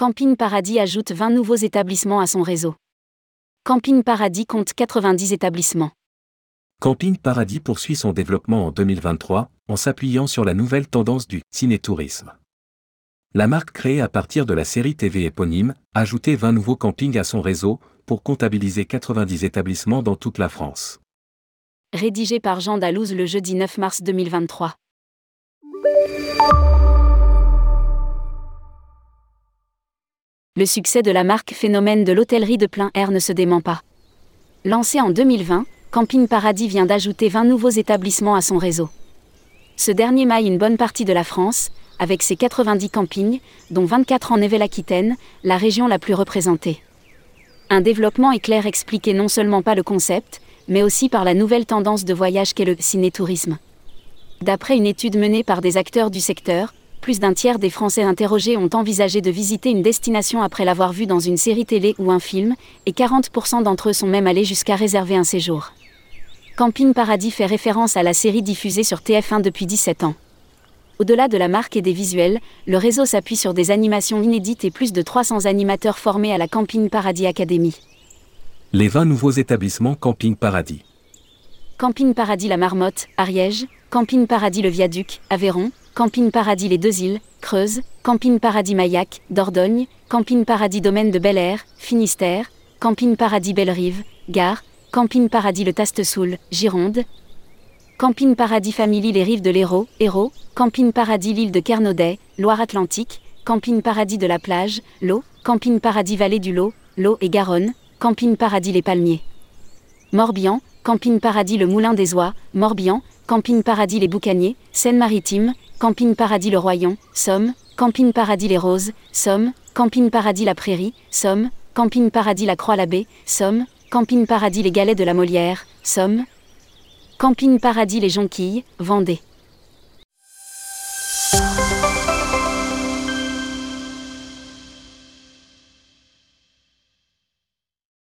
Camping Paradis ajoute 20 nouveaux établissements à son réseau. Camping Paradis compte 90 établissements. Camping Paradis poursuit son développement en 2023 en s'appuyant sur la nouvelle tendance du ciné-tourisme. La marque créée à partir de la série TV éponyme a ajouté 20 nouveaux campings à son réseau pour comptabiliser 90 établissements dans toute la France. Rédigé par Jean Dalouse le jeudi 9 mars 2023. Le succès de la marque phénomène de l'hôtellerie de plein air ne se dément pas. Lancé en 2020, Camping Paradis vient d'ajouter 20 nouveaux établissements à son réseau. Ce dernier maille une bonne partie de la France, avec ses 90 campings, dont 24 en Nouvelle-Aquitaine, la région la plus représentée. Un développement éclair expliqué non seulement par le concept, mais aussi par la nouvelle tendance de voyage qu'est le ciné-tourisme. D'après une étude menée par des acteurs du secteur, plus d'un tiers des Français interrogés ont envisagé de visiter une destination après l'avoir vue dans une série télé ou un film, et 40% d'entre eux sont même allés jusqu'à réserver un séjour. Camping Paradis fait référence à la série diffusée sur TF1 depuis 17 ans. Au-delà de la marque et des visuels, le réseau s'appuie sur des animations inédites et plus de 300 animateurs formés à la Camping Paradis Academy. Les 20 nouveaux établissements Camping Paradis. Camping Paradis La Marmotte, Ariège, Camping Paradis Le Viaduc, Aveyron, Camping Paradis Les Deux Îles, Creuse, Camping Paradis Maillac, Dordogne, Camping Paradis Domaine de Bel Air, Finistère, Camping Paradis Belle-Rive, Gare, Camping Paradis Le Taste-Soul, Gironde, Camping Paradis Family Les Rives de l'Hérault, Hérault, Camping Paradis L'île de Kernaudet, Loire-Atlantique, Camping Paradis de la Plage, L'Eau, Camping Paradis Vallée du Lot, L'Eau et Garonne, Camping Paradis Les Palmiers. Morbihan, Camping Paradis Le Moulin des Oies, Morbihan, Camping Paradis Les Boucaniers, Seine-Maritime, Camping Paradis Le Royon, Somme, Camping Paradis Les Roses, Somme, Camping Paradis La Prairie, Somme, Camping Paradis La Croix-l'Abbé, Somme, Camping Paradis Les Galets de la Molière, Somme, Camping Paradis Les Jonquilles, Vendée.